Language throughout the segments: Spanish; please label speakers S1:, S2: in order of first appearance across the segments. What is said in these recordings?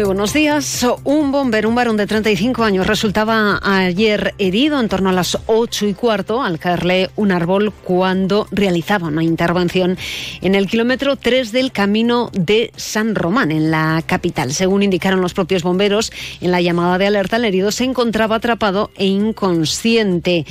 S1: Muy buenos días. Un bombero, un varón de 35 años, resultaba ayer herido en torno a las 8 y cuarto al caerle un árbol cuando realizaba una intervención en el kilómetro 3 del camino de San Román, en la capital. Según indicaron los propios bomberos, en la llamada de alerta el herido se encontraba atrapado e inconsciente.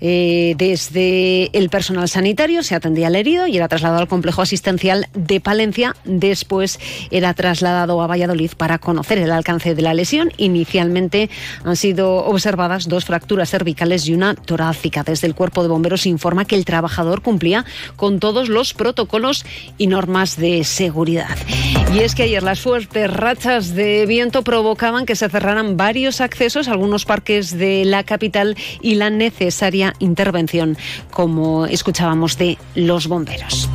S1: Eh, desde el personal sanitario se atendía al herido y era trasladado al complejo asistencial de Palencia. Después era trasladado a Valladolid para conocer el alcance de la lesión. Inicialmente han sido observadas dos fracturas cervicales y una torácica. Desde el cuerpo de bomberos informa que el trabajador cumplía con todos los protocolos y normas de seguridad. Y es que ayer las fuertes rachas de viento provocaban que se cerraran varios accesos a algunos parques de la capital y la necesaria intervención, como escuchábamos de los bomberos.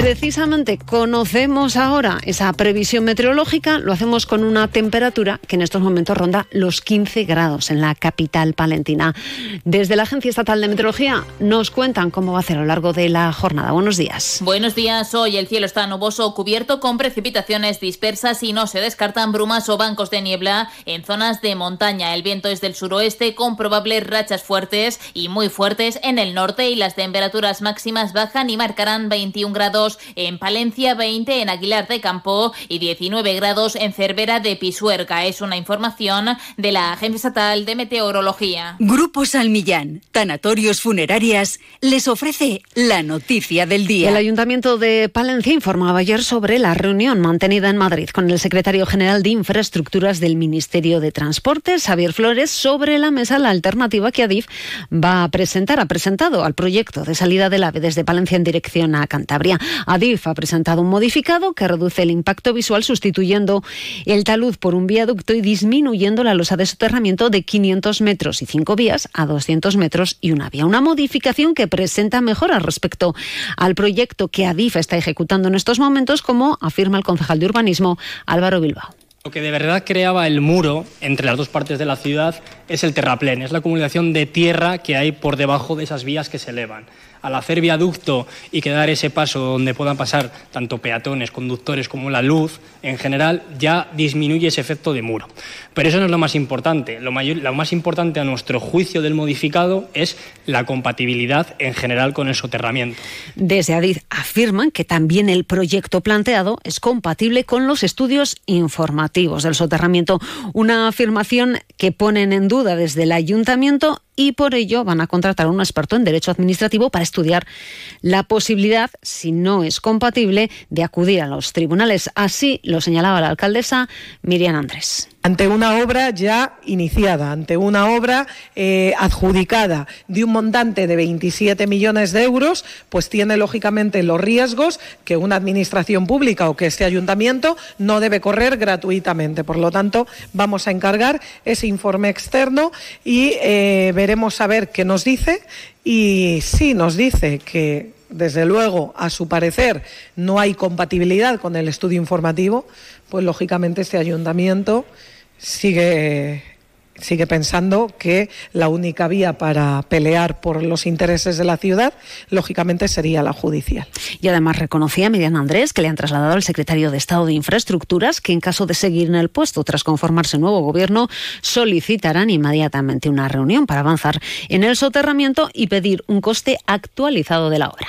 S1: Precisamente conocemos ahora esa previsión meteorológica, lo hacemos con una temperatura que en estos momentos ronda los 15 grados en la capital palentina. Desde la Agencia Estatal de Meteorología nos cuentan cómo va a ser a lo largo de la jornada. Buenos días.
S2: Buenos días. Hoy el cielo está nuboso cubierto con precipitaciones dispersas y no se descartan brumas o bancos de niebla en zonas de montaña. El viento es del suroeste con probables rachas fuertes y muy fuertes en el norte y las temperaturas máximas bajan y marcarán 21 grados en Palencia, 20 en Aguilar de Campo y 19 grados en Cervera de Pisuerga. Es una información de la Agencia Estatal de Meteorología.
S3: Grupo Salmillán, Tanatorios Funerarias, les ofrece la noticia del día.
S1: El Ayuntamiento de Palencia informaba ayer sobre la reunión mantenida en Madrid con el secretario general de Infraestructuras del Ministerio de Transportes, Javier Flores, sobre la mesa la alternativa que Adif va a presentar, ha presentado al proyecto de salida del AVE desde Palencia en dirección a Cantabria. Adif ha presentado un modificado que reduce el impacto visual sustituyendo el talud por un viaducto y disminuyendo la losa de soterramiento de 500 metros y cinco vías a 200 metros y una vía. Una modificación que presenta mejoras respecto al proyecto que Adif está ejecutando en estos momentos, como afirma el concejal de urbanismo Álvaro Bilbao.
S4: Lo que de verdad creaba el muro entre las dos partes de la ciudad es el terraplén, es la acumulación de tierra que hay por debajo de esas vías que se elevan al hacer viaducto y quedar ese paso donde puedan pasar tanto peatones, conductores como la luz, en general ya disminuye ese efecto de muro. Pero eso no es lo más importante. Lo, lo más importante a nuestro juicio del modificado es la compatibilidad en general con el soterramiento.
S1: Desde Adif afirman que también el proyecto planteado es compatible con los estudios informativos del soterramiento, una afirmación que ponen en duda desde el ayuntamiento y por ello van a contratar a un experto en derecho administrativo para estudiar la posibilidad, si no es compatible, de acudir a los tribunales. Así lo señalaba la alcaldesa Miriam Andrés
S5: ante una obra ya iniciada, ante una obra eh, adjudicada de un montante de 27 millones de euros, pues tiene lógicamente los riesgos que una administración pública o que este ayuntamiento no debe correr gratuitamente. Por lo tanto, vamos a encargar ese informe externo y eh, veremos a ver qué nos dice. Y sí nos dice que desde luego, a su parecer, no hay compatibilidad con el estudio informativo, pues lógicamente este ayuntamiento sigue sigue pensando que la única vía para pelear por los intereses de la ciudad, lógicamente, sería la judicial.
S1: Y además reconocía Miriam Andrés que le han trasladado al secretario de Estado de Infraestructuras que en caso de seguir en el puesto tras conformarse nuevo gobierno, solicitarán inmediatamente una reunión para avanzar en el soterramiento y pedir un coste actualizado de la obra.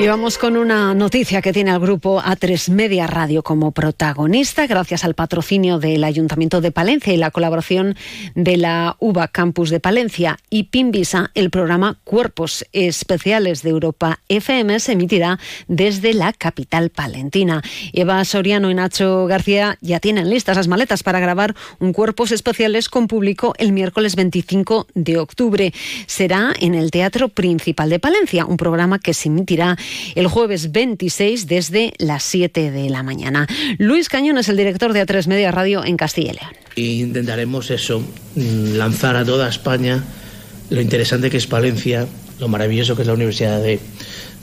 S1: Y vamos con una noticia que tiene al grupo A3 Media Radio como protagonista, gracias al patrocinio del Ayuntamiento de Palencia y la colaboración de la UBA Campus de Palencia y PIMVISA, el programa Cuerpos Especiales de Europa FM se emitirá desde la capital palentina. Eva Soriano y Nacho García ya tienen listas las maletas para grabar un Cuerpos Especiales con público el miércoles 25 de octubre. Será en el Teatro Principal de Palencia, un programa que se emitirá el jueves 26 desde las 7 de la mañana. Luis Cañón es el director de A3 Media Radio en Castilla y León.
S6: intentaremos eso, mm, lanzar a toda España lo interesante que es Palencia, lo maravilloso que es la Universidad de,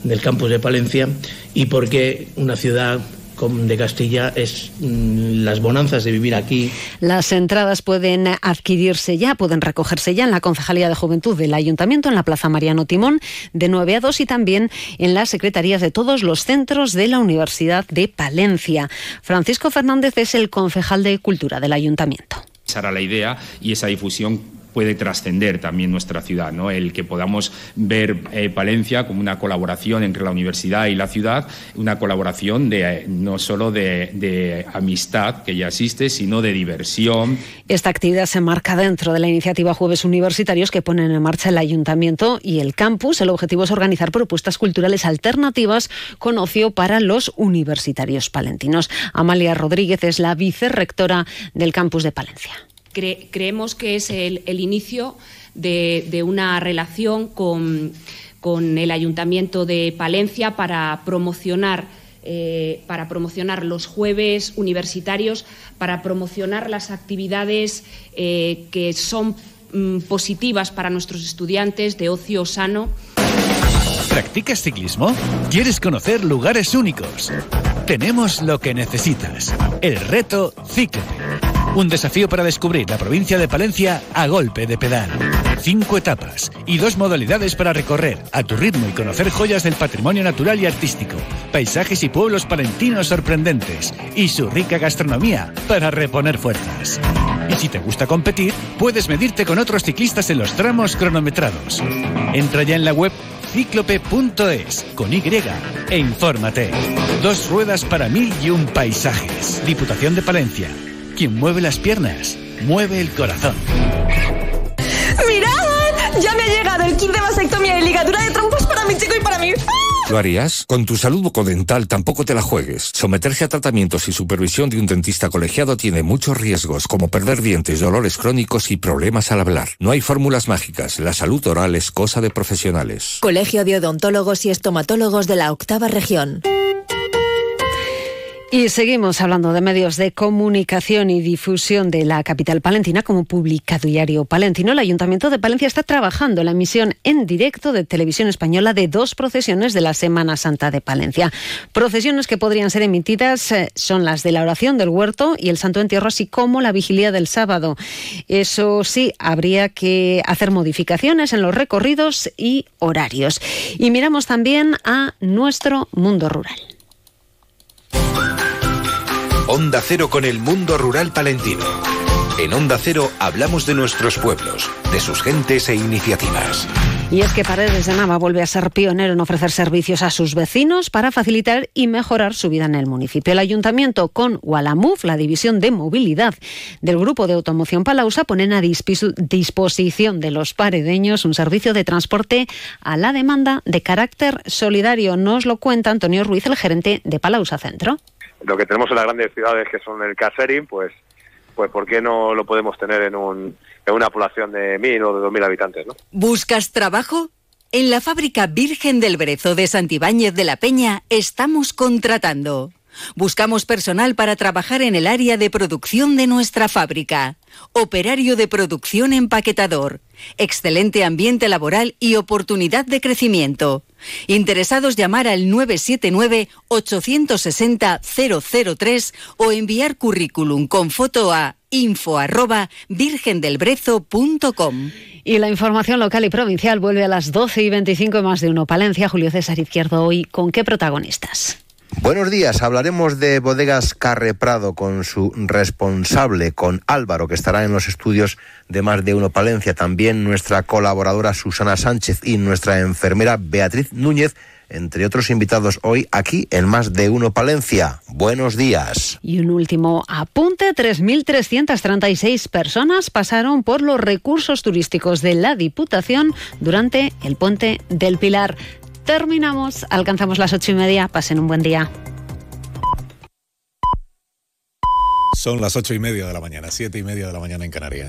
S6: del campus de Palencia y por qué una ciudad de Castilla es mm, las bonanzas de vivir aquí.
S1: Las entradas pueden adquirirse ya, pueden recogerse ya en la Concejalía de Juventud del Ayuntamiento, en la Plaza Mariano Timón, de 9 a 2 y también en las secretarías de todos los centros de la Universidad de Palencia. Francisco Fernández es el concejal de Cultura del Ayuntamiento.
S7: Esa era la idea y esa difusión puede trascender también nuestra ciudad. El que podamos ver eh, Palencia como una colaboración entre la universidad y la ciudad, una colaboración de, no solo de, amistad que ya existe, sino de diversión.
S1: Esta actividad se marca dentro de la iniciativa Jueves Universitarios que ponen en marcha el ayuntamiento y el campus. El objetivo es organizar propuestas culturales alternativas con ocio para los universitarios palentinos. Amalia Rodríguez es la vicerrectora del campus de Palencia
S8: creemos que es el, inicio de, una relación con, el Ayuntamiento de Palencia para promocionar eh, para promocionar los jueves universitarios, para promocionar las actividades eh, que son mm, positivas para nuestros estudiantes de ocio sano.
S9: ¿Practicas ciclismo? ¿Quieres conocer lugares únicos? Tenemos lo que necesitas. El reto Cíclope un desafío para descubrir la provincia de Palencia a golpe de pedal. Cinco etapas y dos modalidades para recorrer a tu ritmo y conocer joyas del patrimonio natural y artístico, paisajes y pueblos palentinos sorprendentes y su rica gastronomía para reponer fuerzas. Y si te gusta competir, puedes medirte con otros ciclistas en los tramos cronometrados. Entra ya en la web ciclope.es con Y e infórmate. Dos ruedas para mil y un paisajes. Diputación de Palencia. Quien mueve las piernas, mueve el corazón.
S10: ¡Mirad! Ya me ha llegado el kit de vasectomía y ligadura de trompos para mi chico y para mí.
S11: ¿Lo harías? Con tu salud bucodental tampoco te la juegues. Someterse a tratamientos y supervisión de un dentista colegiado tiene muchos riesgos, como perder dientes, dolores crónicos y problemas al hablar. No hay fórmulas mágicas. La salud oral es cosa de profesionales.
S12: Colegio de Odontólogos y Estomatólogos de la Octava Región.
S1: Y seguimos hablando de medios de comunicación y difusión de la capital palentina como publica Diario Palentino. El Ayuntamiento de Palencia está trabajando en la emisión en directo de televisión española de dos procesiones de la Semana Santa de Palencia. Procesiones que podrían ser emitidas eh, son las de la oración del huerto y el Santo Entierro, así como la vigilia del sábado. Eso sí, habría que hacer modificaciones en los recorridos y horarios. Y miramos también a nuestro mundo rural.
S11: Onda Cero con el mundo rural palentino. En Onda Cero hablamos de nuestros pueblos, de sus gentes e iniciativas.
S1: Y es que Paredes de Nava vuelve a ser pionero en ofrecer servicios a sus vecinos para facilitar y mejorar su vida en el municipio. El ayuntamiento con Walamuf, la división de movilidad del grupo de automoción Palausa, ponen a disposición de los paredeños un servicio de transporte a la demanda de carácter solidario. Nos lo cuenta Antonio Ruiz, el gerente de Palausa Centro
S13: lo que tenemos en las grandes ciudades que son el catering, pues, pues ¿por qué no lo podemos tener en, un, en una población de mil o de dos mil habitantes? ¿no?
S3: ¿Buscas trabajo? En la fábrica Virgen del Brezo de Santibáñez de la Peña estamos contratando. Buscamos personal para trabajar en el área de producción de nuestra fábrica. Operario de producción empaquetador. Excelente ambiente laboral y oportunidad de crecimiento. Interesados llamar al 979-860-003 o enviar currículum con foto a info virgendelbrezo.com.
S1: Y la información local y provincial vuelve a las 12 y 25 más de uno. Palencia, Julio César Izquierdo, hoy con qué protagonistas.
S14: Buenos días, hablaremos de Bodegas Carre Prado con su responsable, con Álvaro, que estará en los estudios de Más de Uno Palencia, también nuestra colaboradora Susana Sánchez y nuestra enfermera Beatriz Núñez, entre otros invitados hoy aquí en Más de Uno Palencia. Buenos días.
S1: Y un último apunte, 3.336 personas pasaron por los recursos turísticos de la Diputación durante el puente del Pilar terminamos, alcanzamos las ocho y media, pasen un buen día.
S15: Son las ocho y media de la mañana, siete y media de la mañana en Canarias.